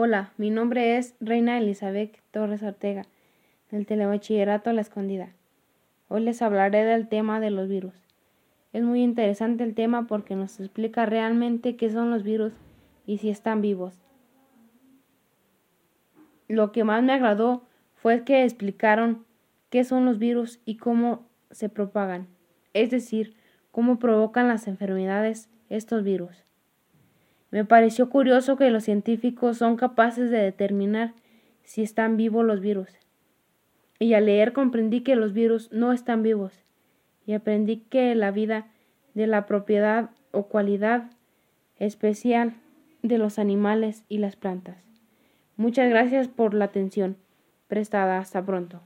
Hola, mi nombre es Reina Elizabeth Torres Ortega, del Telebachillerato La Escondida. Hoy les hablaré del tema de los virus. Es muy interesante el tema porque nos explica realmente qué son los virus y si están vivos. Lo que más me agradó fue que explicaron qué son los virus y cómo se propagan, es decir, cómo provocan las enfermedades estos virus. Me pareció curioso que los científicos son capaces de determinar si están vivos los virus. Y al leer comprendí que los virus no están vivos. Y aprendí que la vida de la propiedad o cualidad especial de los animales y las plantas. Muchas gracias por la atención prestada. Hasta pronto.